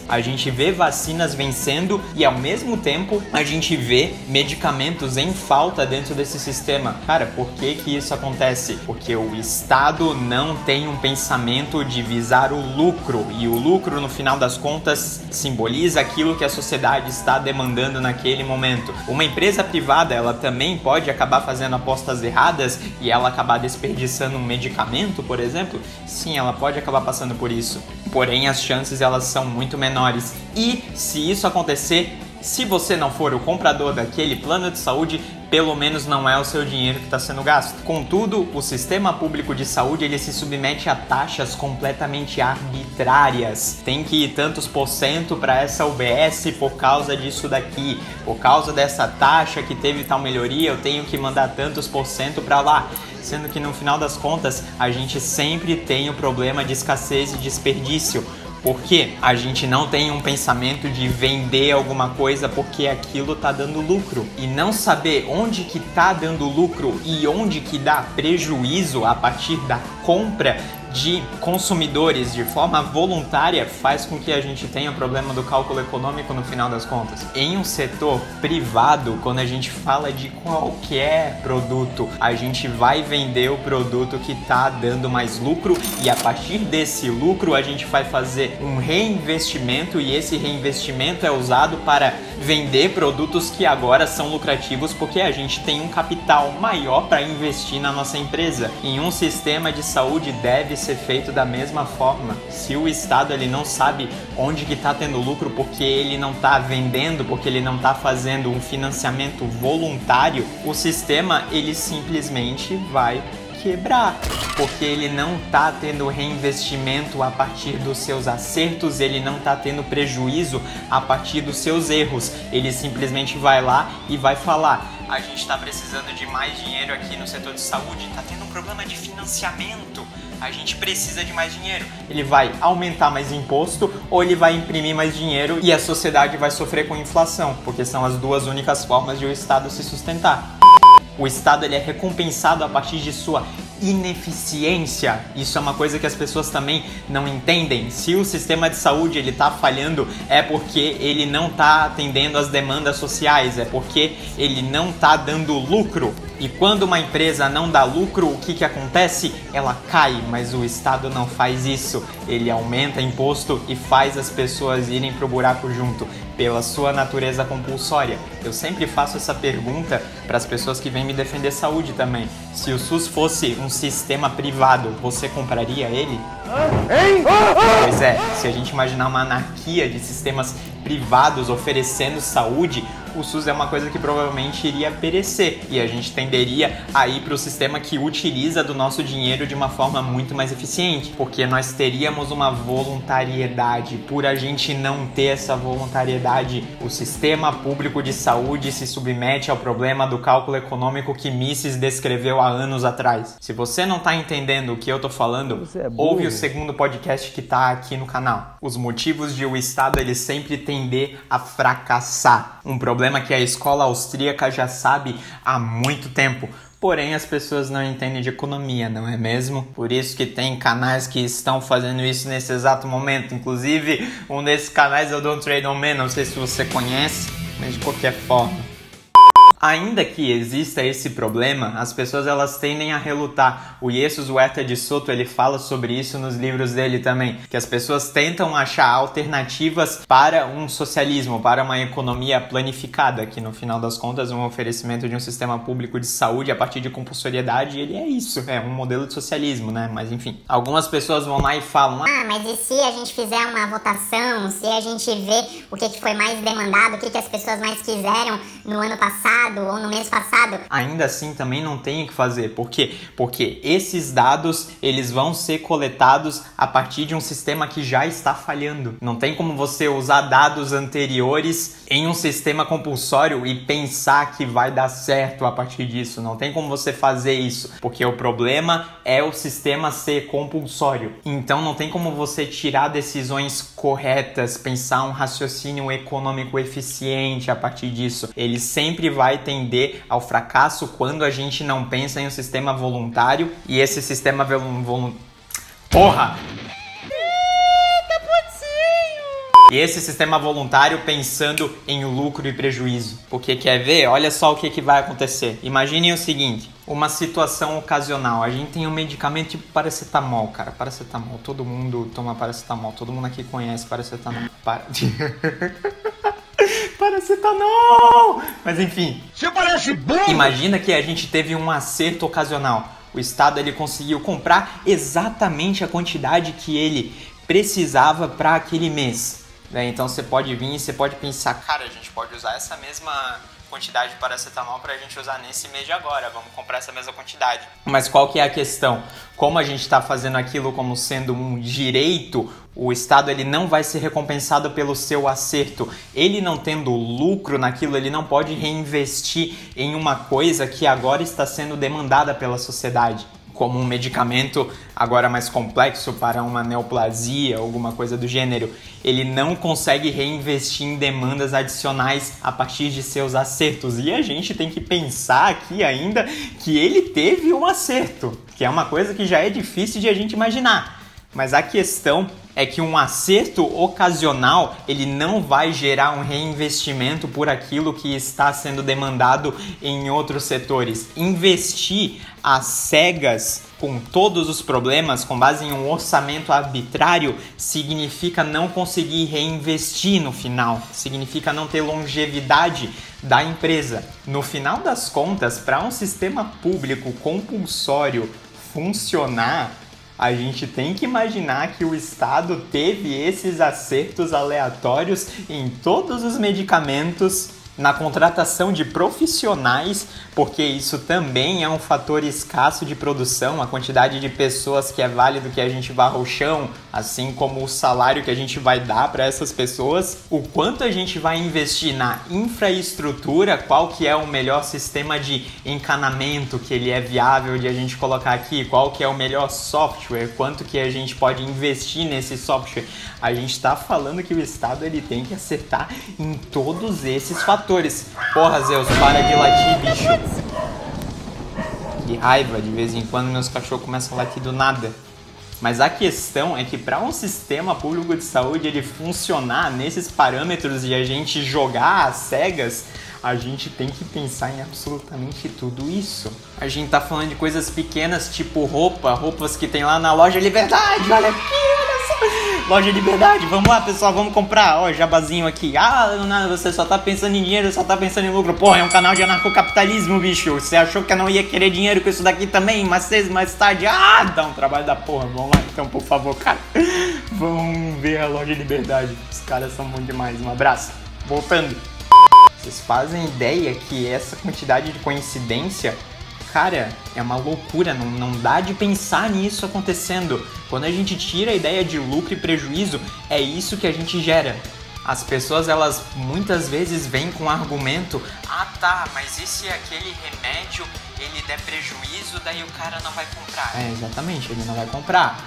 A gente vê vacinas vencendo e ao mesmo tempo a gente vê medicamentos em falta dentro desse sistema. Cara, por que que isso acontece? Porque o Estado não tem um pensamento de visar o lucro e o lucro no final das contas simboliza aquilo que a sociedade está demandando naquele momento. Uma empresa privada, ela também pode acabar fazendo apostas erradas e ela acabar desperdiçando um medicamento, por exemplo? Sim, ela pode acabar passando por isso. Porém, as chances elas são muito menores. E se isso acontecer, se você não for o comprador daquele plano de saúde, pelo menos não é o seu dinheiro que está sendo gasto. Contudo, o sistema público de saúde ele se submete a taxas completamente arbitrárias. Tem que ir tantos por cento para essa UBS por causa disso daqui, por causa dessa taxa que teve tal melhoria, eu tenho que mandar tantos por cento para lá. Sendo que no final das contas, a gente sempre tem o problema de escassez e desperdício. Porque a gente não tem um pensamento de vender alguma coisa porque aquilo tá dando lucro. E não saber onde que tá dando lucro e onde que dá prejuízo a partir da compra de consumidores de forma voluntária faz com que a gente tenha o problema do cálculo econômico no final das contas. Em um setor privado, quando a gente fala de qualquer produto, a gente vai vender o produto que está dando mais lucro e a partir desse lucro a gente vai fazer um reinvestimento e esse reinvestimento é usado para vender produtos que agora são lucrativos porque a gente tem um capital maior para investir na nossa empresa. Em um sistema de saúde deve ser feito da mesma forma. Se o Estado ele não sabe onde que está tendo lucro porque ele não está vendendo, porque ele não está fazendo um financiamento voluntário, o sistema ele simplesmente vai quebrar, porque ele não tá tendo reinvestimento a partir dos seus acertos, ele não tá tendo prejuízo a partir dos seus erros. Ele simplesmente vai lá e vai falar: "A gente está precisando de mais dinheiro aqui no setor de saúde, tá tendo um problema de financiamento. A gente precisa de mais dinheiro. Ele vai aumentar mais imposto ou ele vai imprimir mais dinheiro e a sociedade vai sofrer com inflação, porque são as duas únicas formas de o Estado se sustentar. O Estado ele é recompensado a partir de sua ineficiência. Isso é uma coisa que as pessoas também não entendem. Se o sistema de saúde ele está falhando, é porque ele não está atendendo às demandas sociais, é porque ele não está dando lucro. E quando uma empresa não dá lucro, o que, que acontece? Ela cai, mas o Estado não faz isso. Ele aumenta imposto e faz as pessoas irem pro buraco junto, pela sua natureza compulsória. Eu sempre faço essa pergunta para as pessoas que vêm me defender saúde também. Se o SUS fosse um sistema privado, você compraria ele? Pois é, se a gente imaginar uma anarquia de sistemas privados oferecendo saúde, o SUS é uma coisa que provavelmente iria perecer e a gente tenderia a ir para o sistema que utiliza do nosso dinheiro de uma forma muito mais eficiente, porque nós teríamos uma voluntariedade. Por a gente não ter essa voluntariedade, o sistema público de saúde se submete ao problema do cálculo econômico que Mises descreveu há anos atrás. Se você não está entendendo o que eu tô falando, ouve o segundo podcast que tá aqui no canal. Os motivos de o Estado ele sempre tender a fracassar. Um problema que a escola austríaca já sabe há muito tempo. Porém, as pessoas não entendem de economia, não é mesmo? Por isso que tem canais que estão fazendo isso nesse exato momento. Inclusive, um desses canais é o Don't Trade On Me, não sei se você conhece, mas de qualquer forma. Ainda que exista esse problema, as pessoas elas tendem a relutar. O Jesus Huerta de Soto ele fala sobre isso nos livros dele também, que as pessoas tentam achar alternativas para um socialismo, para uma economia planificada, que no final das contas um oferecimento de um sistema público de saúde a partir de compulsoriedade, ele é isso, é um modelo de socialismo, né? Mas enfim, algumas pessoas vão lá e falam: "Ah, mas e se a gente fizer uma votação, se a gente ver o que, que foi mais demandado, o que, que as pessoas mais quiseram no ano passado ou no mês passado? ainda assim também não tem o que fazer. Por quê? Porque esses dados eles vão ser coletados a partir de um sistema que já está falhando. Não tem como você usar dados anteriores em um sistema compulsório e pensar que vai dar certo a partir disso. Não tem como você fazer isso, porque o problema é o sistema ser compulsório. Então não tem como você tirar decisões corretas, pensar um raciocínio econômico eficiente a partir disso. Ele sempre vai tender ao fracasso quando a gente não pensa em um sistema voluntário e esse sistema voluntário. Porra! E esse sistema voluntário pensando em lucro e prejuízo. Porque quer ver? Olha só o que, que vai acontecer. Imaginem o seguinte: uma situação ocasional. A gente tem um medicamento tipo paracetamol, cara. Paracetamol. Todo mundo toma paracetamol. Todo mundo aqui conhece paracetamol. Para... paracetamol! Mas enfim. Você parece burro! Imagina que a gente teve um acerto ocasional. O Estado ele conseguiu comprar exatamente a quantidade que ele precisava para aquele mês. Né? Então você pode vir e você pode pensar, cara, a gente pode usar essa mesma quantidade de paracetamol para a gente usar nesse mês de agora. Vamos comprar essa mesma quantidade. Mas qual que é a questão? Como a gente está fazendo aquilo como sendo um direito, o Estado ele não vai ser recompensado pelo seu acerto. Ele não tendo lucro naquilo, ele não pode reinvestir em uma coisa que agora está sendo demandada pela sociedade como um medicamento agora mais complexo para uma neoplasia, alguma coisa do gênero, ele não consegue reinvestir em demandas adicionais a partir de seus acertos. E a gente tem que pensar aqui ainda que ele teve um acerto, que é uma coisa que já é difícil de a gente imaginar. Mas a questão é que um acerto ocasional ele não vai gerar um reinvestimento por aquilo que está sendo demandado em outros setores. Investir às cegas com todos os problemas, com base em um orçamento arbitrário, significa não conseguir reinvestir no final, significa não ter longevidade da empresa. No final das contas, para um sistema público compulsório funcionar, a gente tem que imaginar que o Estado teve esses acertos aleatórios em todos os medicamentos na contratação de profissionais, porque isso também é um fator escasso de produção, a quantidade de pessoas que é válido que a gente varra o chão, assim como o salário que a gente vai dar para essas pessoas, o quanto a gente vai investir na infraestrutura, qual que é o melhor sistema de encanamento que ele é viável de a gente colocar aqui, qual que é o melhor software, quanto que a gente pode investir nesse software. A gente está falando que o Estado ele tem que acertar em todos esses fatores. Porra, Zeus, para de latir, bicho. Que raiva, de vez em quando meus cachorros começam a latir do nada. Mas a questão é que para um sistema público de saúde ele funcionar nesses parâmetros e a gente jogar às cegas, a gente tem que pensar em absolutamente tudo isso. A gente tá falando de coisas pequenas, tipo roupa, roupas que tem lá na loja Liberdade, olha aqui, olha. Loja Liberdade, vamos lá pessoal, vamos comprar, ó, jabazinho aqui. Ah, não, você só tá pensando em dinheiro, só tá pensando em lucro. Porra, é um canal de anarcocapitalismo, bicho. Você achou que eu não ia querer dinheiro com isso daqui também? Mas seis mais tarde, ah, dá um trabalho da porra. Vamos lá então, por favor, cara. Vamos ver a Loja Liberdade. Os caras são bons demais. Um abraço. Voltando. Vocês fazem ideia que essa quantidade de coincidência, cara, é uma loucura, não, não dá de pensar nisso acontecendo. Quando a gente tira a ideia de lucro e prejuízo, é isso que a gente gera. As pessoas, elas muitas vezes vêm com argumento: ah tá, mas e se aquele remédio ele der prejuízo, daí o cara não vai comprar? É, exatamente, ele não vai comprar.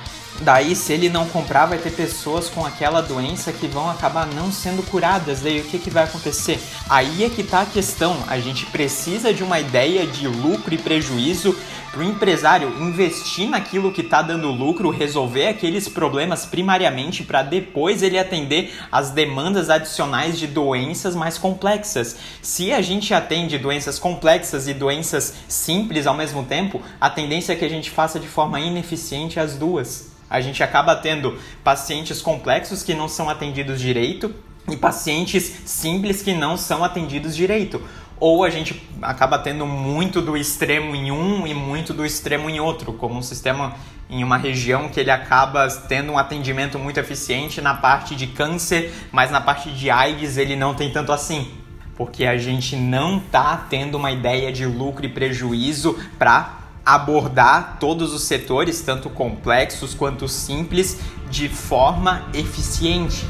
Daí, se ele não comprar, vai ter pessoas com aquela doença que vão acabar não sendo curadas. Daí, o que, que vai acontecer? Aí é que tá a questão. A gente precisa de uma ideia de lucro e prejuízo para o empresário investir naquilo que está dando lucro, resolver aqueles problemas primariamente para depois ele atender as demandas adicionais de doenças mais complexas. Se a gente atende doenças complexas e doenças simples ao mesmo tempo, a tendência é que a gente faça de forma ineficiente as duas. A gente acaba tendo pacientes complexos que não são atendidos direito e pacientes simples que não são atendidos direito. Ou a gente acaba tendo muito do extremo em um e muito do extremo em outro, como um sistema em uma região que ele acaba tendo um atendimento muito eficiente na parte de câncer, mas na parte de AIDS ele não tem tanto assim. Porque a gente não tá tendo uma ideia de lucro e prejuízo para abordar todos os setores, tanto complexos quanto simples, de forma eficiente.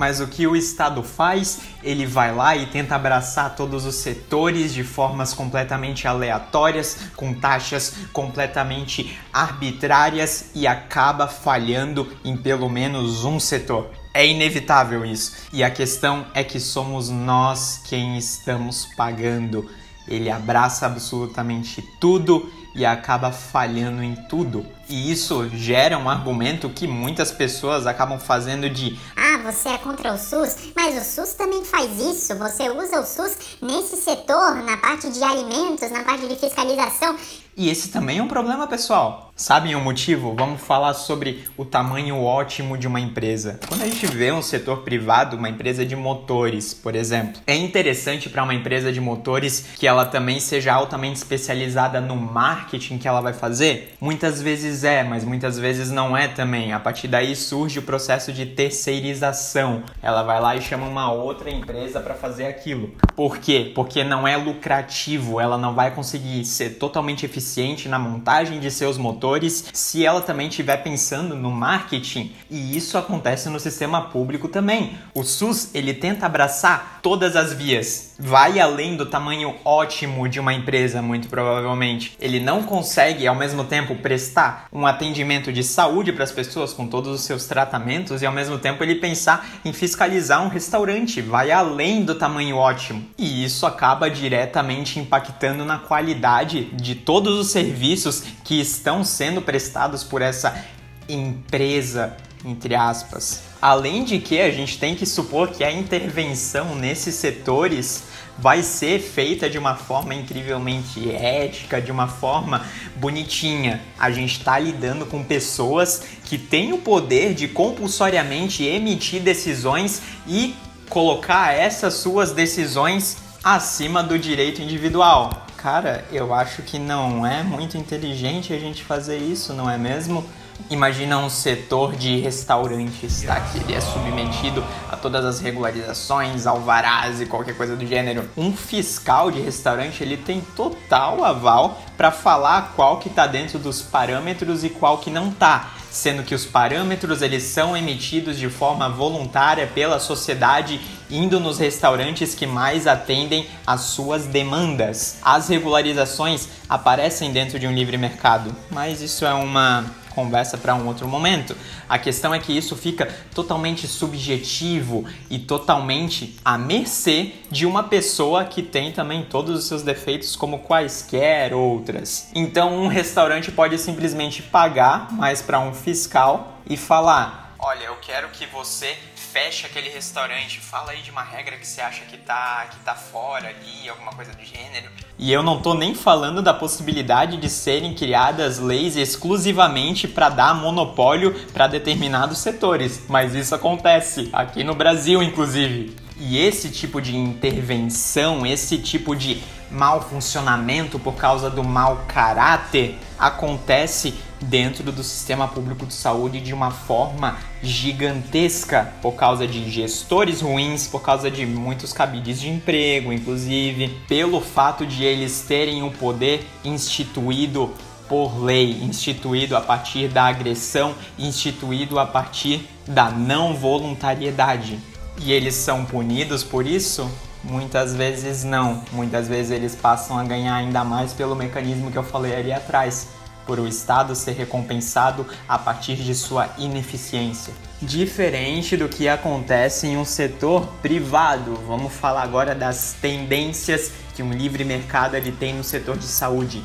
Mas o que o Estado faz? Ele vai lá e tenta abraçar todos os setores de formas completamente aleatórias, com taxas completamente arbitrárias e acaba falhando em pelo menos um setor. É inevitável isso. E a questão é que somos nós quem estamos pagando. Ele abraça absolutamente tudo e acaba falhando em tudo. E isso gera um argumento que muitas pessoas acabam fazendo de Ah, você é contra o SUS, mas o SUS também faz isso. Você usa o SUS nesse setor, na parte de alimentos, na parte de fiscalização. E esse também é um problema, pessoal. Sabem o motivo? Vamos falar sobre o tamanho ótimo de uma empresa. Quando a gente vê um setor privado, uma empresa de motores, por exemplo, é interessante para uma empresa de motores que ela também seja altamente especializada no marketing que ela vai fazer? Muitas vezes é, mas muitas vezes não é também. A partir daí surge o processo de terceirização. Ela vai lá e chama uma outra empresa para fazer aquilo. Por quê? Porque não é lucrativo, ela não vai conseguir ser totalmente eficiente na montagem de seus motores se ela também estiver pensando no marketing. E isso acontece no sistema público também. O SUS, ele tenta abraçar todas as vias. Vai além do tamanho ótimo de uma empresa, muito provavelmente. Ele não consegue ao mesmo tempo prestar um atendimento de saúde para as pessoas com todos os seus tratamentos e ao mesmo tempo ele pensar em fiscalizar um restaurante. Vai além do tamanho ótimo. E isso acaba diretamente impactando na qualidade de todos os serviços que estão sendo prestados por essa empresa, entre aspas. Além de que a gente tem que supor que a intervenção nesses setores vai ser feita de uma forma incrivelmente ética, de uma forma bonitinha. A gente está lidando com pessoas que têm o poder de compulsoriamente emitir decisões e colocar essas suas decisões acima do direito individual. Cara, eu acho que não é muito inteligente a gente fazer isso, não é mesmo? Imagina um setor de restaurantes, tá? Que ele é submetido a todas as regularizações, alvarás e qualquer coisa do gênero. Um fiscal de restaurante, ele tem total aval para falar qual que tá dentro dos parâmetros e qual que não tá sendo que os parâmetros eles são emitidos de forma voluntária pela sociedade indo nos restaurantes que mais atendem às suas demandas. As regularizações aparecem dentro de um livre mercado, mas isso é uma conversa para um outro momento. A questão é que isso fica totalmente subjetivo e totalmente à mercê de uma pessoa que tem também todos os seus defeitos como quaisquer outras. Então, um restaurante pode simplesmente pagar mais para um fiscal e falar: "Olha, eu quero que você feche aquele restaurante. Fala aí de uma regra que você acha que tá, que tá fora ali, alguma coisa do gênero. E eu não tô nem falando da possibilidade de serem criadas leis exclusivamente para dar monopólio para determinados setores, mas isso acontece aqui no Brasil, inclusive. E esse tipo de intervenção, esse tipo de mau funcionamento por causa do mau caráter acontece dentro do sistema público de saúde de uma forma gigantesca por causa de gestores ruins, por causa de muitos cabides de emprego, inclusive, pelo fato de eles terem o poder instituído por lei, instituído a partir da agressão, instituído a partir da não voluntariedade. E eles são punidos por isso? Muitas vezes não. Muitas vezes eles passam a ganhar ainda mais pelo mecanismo que eu falei ali atrás, por o Estado ser recompensado a partir de sua ineficiência. Diferente do que acontece em um setor privado. Vamos falar agora das tendências que um livre mercado ele tem no setor de saúde.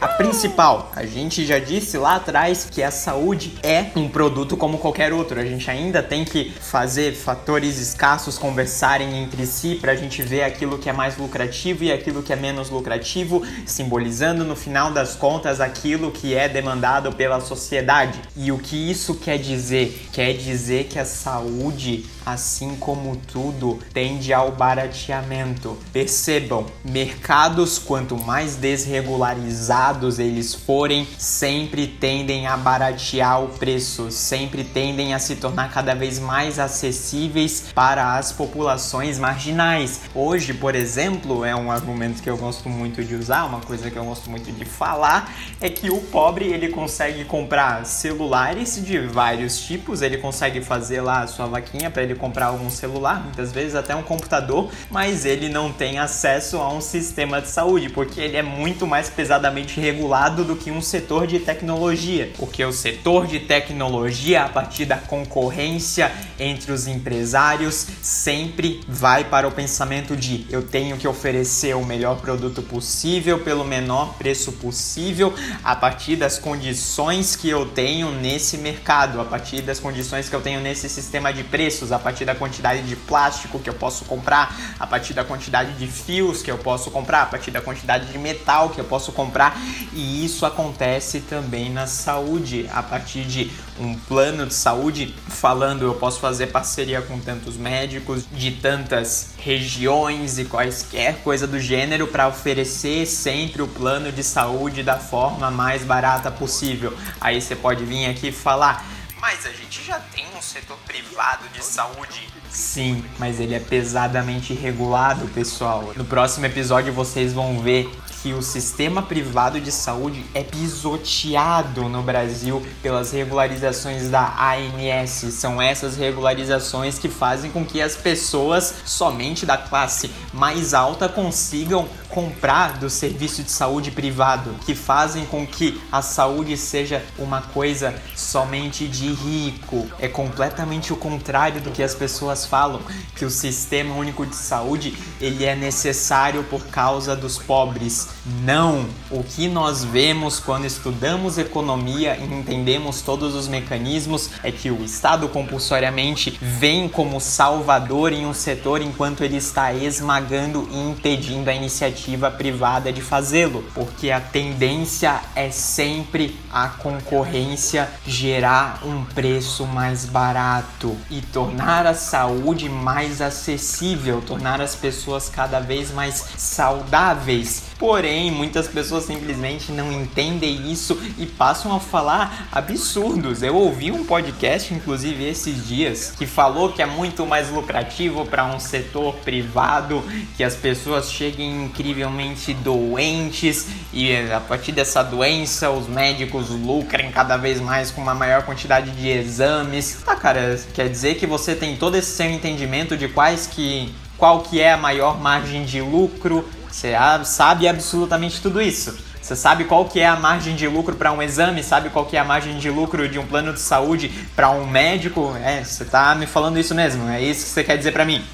A principal, a gente já disse lá atrás que a saúde é um produto como qualquer outro. A gente ainda tem que fazer fatores escassos conversarem entre si para a gente ver aquilo que é mais lucrativo e aquilo que é menos lucrativo, simbolizando no final das contas aquilo que é demandado pela sociedade. E o que isso quer dizer? Quer dizer que a saúde, assim como tudo, tende ao barateamento. Percebam, mercados quanto mais desregularizados eles forem, sempre tendem a baratear o preço, sempre tendem a se tornar cada vez mais acessíveis para as populações marginais. Hoje, por exemplo, é um argumento que eu gosto muito de usar, uma coisa que eu gosto muito de falar, é que o pobre ele consegue comprar celulares de vários tipos, ele consegue fazer lá a sua vaquinha para ele comprar um celular, muitas vezes até um computador, mas ele não tem acesso a um sistema de saúde, porque ele é muito mais pesadamente regulado do que um setor de tecnologia. Porque o setor de tecnologia, a partir da concorrência entre os empresários, sempre vai para o pensamento de eu tenho que oferecer o melhor produto possível pelo menor preço possível, a partir das condições que eu tenho nesse mercado, a partir das condições que eu tenho nesse sistema de preços, a partir da quantidade de plástico que eu posso comprar, a partir da quantidade de fios que eu posso comprar, a partir da quantidade de metal que eu posso comprar. E isso acontece também na saúde, a partir de um plano de saúde falando eu posso fazer parceria com tantos médicos de tantas regiões e quaisquer coisa do gênero para oferecer sempre o plano de saúde da forma mais barata possível. Aí você pode vir aqui falar mas a gente já tem um setor privado de saúde. Sim, mas ele é pesadamente regulado, pessoal. No próximo episódio vocês vão ver que o sistema privado de saúde é pisoteado no Brasil pelas regularizações da ANS. São essas regularizações que fazem com que as pessoas, somente da classe mais alta, consigam comprar do serviço de saúde privado, que fazem com que a saúde seja uma coisa somente de rico. É completamente o contrário do que as pessoas falam, que o sistema único de saúde, ele é necessário por causa dos pobres. Não, o que nós vemos quando estudamos economia e entendemos todos os mecanismos é que o Estado compulsoriamente vem como salvador em um setor enquanto ele está esmagando e impedindo a iniciativa privada de fazê-lo, porque a tendência é sempre a concorrência gerar um preço mais barato e tornar a saúde mais acessível, tornar as pessoas cada vez mais saudáveis. Porém, muitas pessoas simplesmente não entendem isso e passam a falar absurdos. Eu ouvi um podcast, inclusive esses dias, que falou que é muito mais lucrativo para um setor privado, que as pessoas cheguem incrivelmente doentes e a partir dessa doença os médicos lucrem cada vez mais com uma maior quantidade de exames. Tá, cara, quer dizer que você tem todo esse seu entendimento de quais que qual que é a maior margem de lucro você sabe absolutamente tudo isso. Você sabe qual que é a margem de lucro para um exame, sabe qual que é a margem de lucro de um plano de saúde para um médico? É, você tá me falando isso mesmo? É isso que você quer dizer para mim?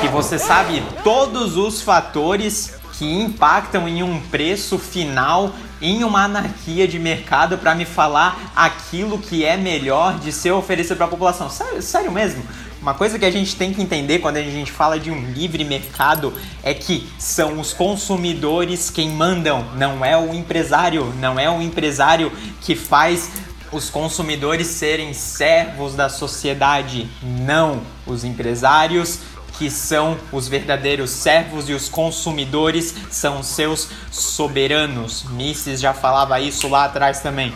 Que você sabe todos os fatores que impactam em um preço final em uma anarquia de mercado para me falar aquilo que é melhor de ser oferecido para a população. Sério, sério mesmo? Uma coisa que a gente tem que entender quando a gente fala de um livre mercado é que são os consumidores quem mandam, não é o empresário, não é o empresário que faz os consumidores serem servos da sociedade. Não, os empresários que são os verdadeiros servos e os consumidores são seus soberanos. Mises já falava isso lá atrás também.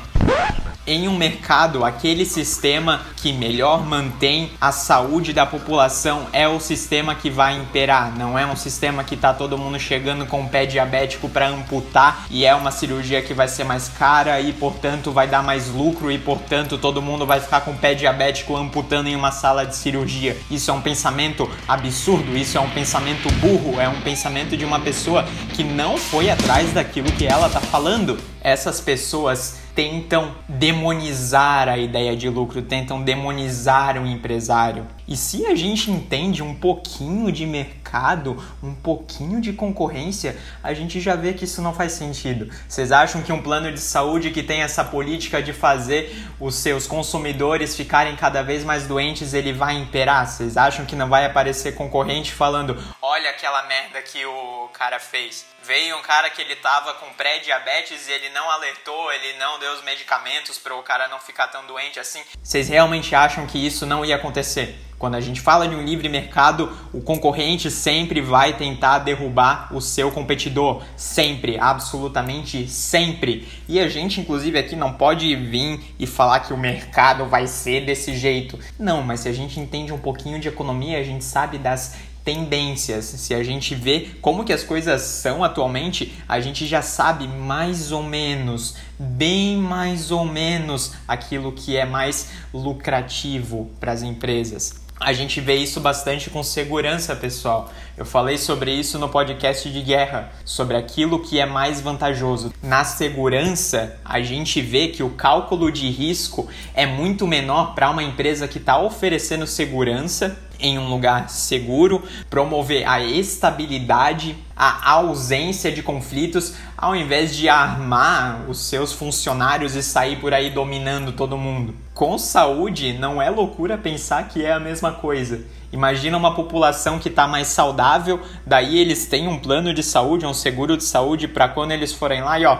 Em um mercado, aquele sistema que melhor mantém a saúde da população é o sistema que vai imperar, não é um sistema que tá todo mundo chegando com o pé diabético para amputar e é uma cirurgia que vai ser mais cara e portanto vai dar mais lucro e portanto todo mundo vai ficar com o pé diabético amputando em uma sala de cirurgia. Isso é um pensamento absurdo, isso é um pensamento burro, é um pensamento de uma pessoa que não foi atrás daquilo que ela tá falando. Essas pessoas tentam demonizar a ideia de lucro, tentam demonizar o empresário. E se a gente entende um pouquinho de mercado, um pouquinho de concorrência, a gente já vê que isso não faz sentido. Vocês acham que um plano de saúde que tem essa política de fazer os seus consumidores ficarem cada vez mais doentes, ele vai imperar? Vocês acham que não vai aparecer concorrente falando: "Olha aquela merda que o cara fez"? Veio um cara que ele tava com pré-diabetes e ele não alertou, ele não deu os medicamentos para o cara não ficar tão doente assim. Vocês realmente acham que isso não ia acontecer? Quando a gente fala de um livre mercado, o concorrente sempre vai tentar derrubar o seu competidor. Sempre, absolutamente sempre. E a gente, inclusive, aqui não pode vir e falar que o mercado vai ser desse jeito. Não, mas se a gente entende um pouquinho de economia, a gente sabe das tendências. Se a gente vê como que as coisas são atualmente, a gente já sabe mais ou menos, bem mais ou menos aquilo que é mais lucrativo para as empresas. A gente vê isso bastante com segurança, pessoal. Eu falei sobre isso no podcast de guerra, sobre aquilo que é mais vantajoso. Na segurança, a gente vê que o cálculo de risco é muito menor para uma empresa que está oferecendo segurança em um lugar seguro, promover a estabilidade, a ausência de conflitos, ao invés de armar os seus funcionários e sair por aí dominando todo mundo. Com saúde, não é loucura pensar que é a mesma coisa. Imagina uma população que está mais saudável, daí eles têm um plano de saúde, um seguro de saúde para quando eles forem lá e ó,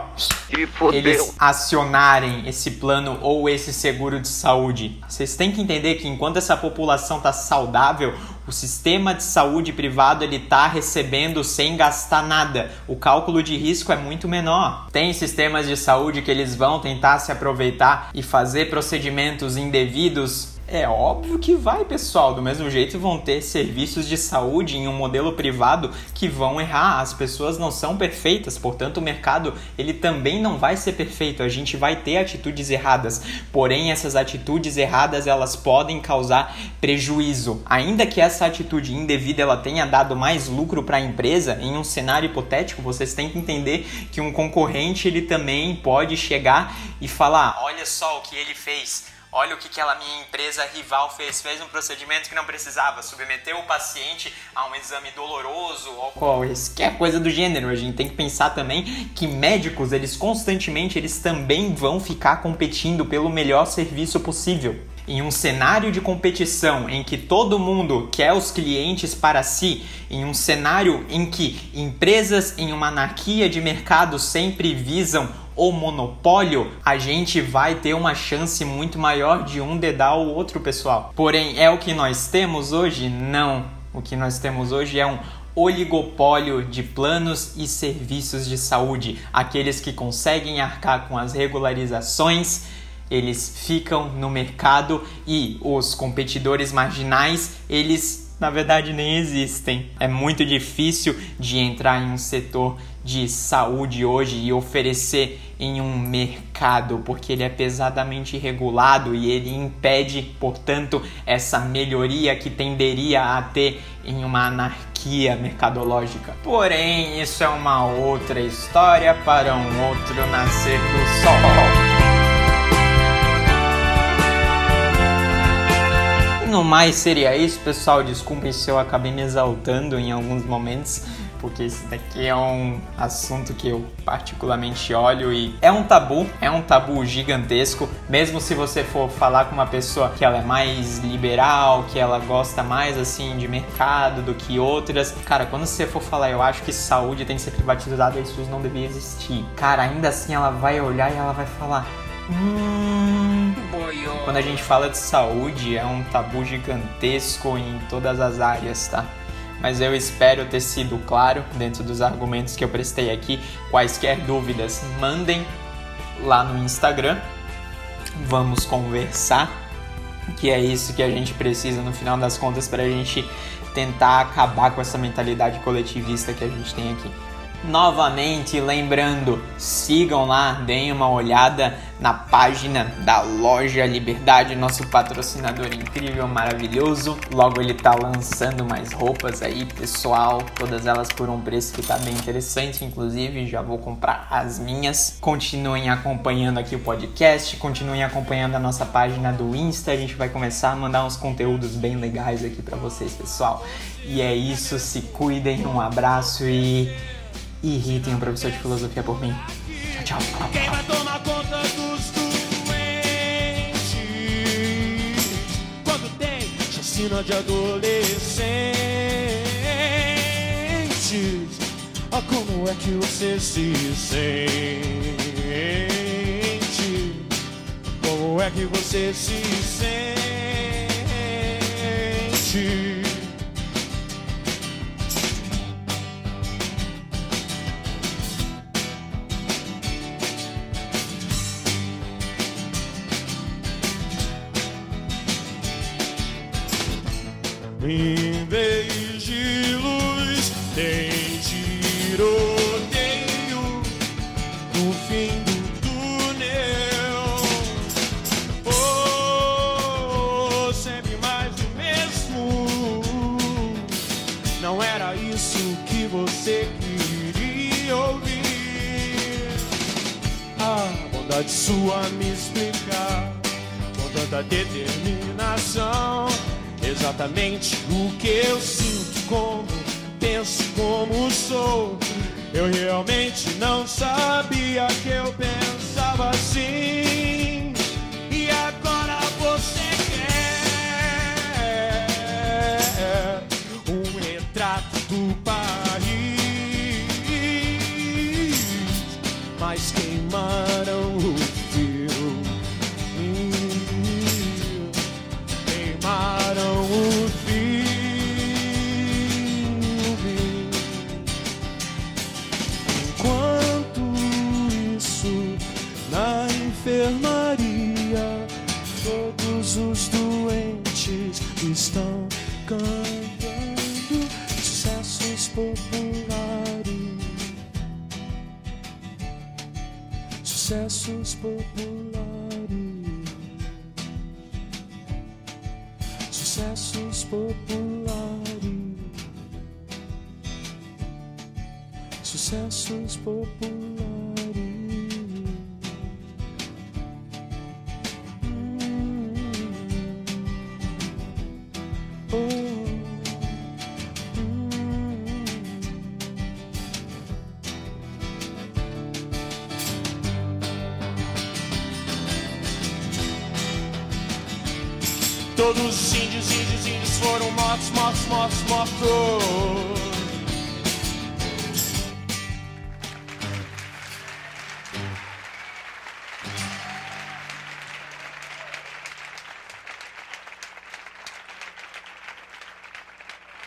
eles acionarem esse plano ou esse seguro de saúde. Vocês têm que entender que enquanto essa população está saudável, o sistema de saúde privado ele está recebendo sem gastar nada. O cálculo de risco é muito menor. Tem sistemas de saúde que eles vão tentar se aproveitar e fazer procedimentos indevidos é óbvio que vai, pessoal. Do mesmo jeito, vão ter serviços de saúde em um modelo privado que vão errar. As pessoas não são perfeitas, portanto, o mercado ele também não vai ser perfeito. A gente vai ter atitudes erradas. Porém, essas atitudes erradas elas podem causar prejuízo. Ainda que essa atitude indevida ela tenha dado mais lucro para a empresa, em um cenário hipotético, vocês têm que entender que um concorrente ele também pode chegar e falar: olha só o que ele fez. Olha o que aquela minha empresa rival fez. Fez um procedimento que não precisava. Submeteu o paciente a um exame doloroso ou qualquer coisa do gênero. A gente tem que pensar também que médicos, eles constantemente, eles também vão ficar competindo pelo melhor serviço possível. Em um cenário de competição em que todo mundo quer os clientes para si, em um cenário em que empresas em uma anarquia de mercado sempre visam o monopólio, a gente vai ter uma chance muito maior de um dedar o outro, pessoal. Porém, é o que nós temos hoje? Não. O que nós temos hoje é um oligopólio de planos e serviços de saúde. Aqueles que conseguem arcar com as regularizações, eles ficam no mercado e os competidores marginais, eles na verdade nem existem. É muito difícil de entrar em um setor de saúde hoje e oferecer em um mercado, porque ele é pesadamente regulado e ele impede, portanto, essa melhoria que tenderia a ter em uma anarquia mercadológica. Porém, isso é uma outra história para um outro nascer do sol. No mais seria isso, pessoal. Desculpem se eu acabei me exaltando em alguns momentos, porque esse daqui é um assunto que eu particularmente olho e é um tabu, é um tabu gigantesco. Mesmo se você for falar com uma pessoa que ela é mais liberal, que ela gosta mais assim de mercado do que outras, cara, quando você for falar, eu acho que saúde tem que ser privatizada, isso não devia existir. Cara, ainda assim ela vai olhar e ela vai falar. Hum, quando a gente fala de saúde, é um tabu gigantesco em todas as áreas, tá? Mas eu espero ter sido claro dentro dos argumentos que eu prestei aqui. Quaisquer dúvidas, mandem lá no Instagram. vamos conversar, que é isso que a gente precisa no final das contas para a gente tentar acabar com essa mentalidade coletivista que a gente tem aqui. Novamente, lembrando, sigam lá, deem uma olhada na página da Loja Liberdade, nosso patrocinador incrível, maravilhoso. Logo ele tá lançando mais roupas aí, pessoal, todas elas por um preço que tá bem interessante, inclusive já vou comprar as minhas. Continuem acompanhando aqui o podcast, continuem acompanhando a nossa página do Insta, a gente vai começar a mandar uns conteúdos bem legais aqui para vocês, pessoal. E é isso, se cuidem, um abraço e irritem o professor de filosofia por mim. Tchau, tchau. Quem vai tomar conta dos doentes? Quando tem chacina de adolescentes? Ah, como é que você se sente? Como é que você se sente? Em vez de luz, tem tiroteio no fim do túnel. Oh, sempre mais do mesmo. Não era isso que você queria ouvir. A bondade sua me explicar com tanta determinação. Exatamente o que eu sinto, como penso, como sou. Eu realmente não sabia que eu pensava assim. Sucessos populares. Sucessos populares. Sucessos populares.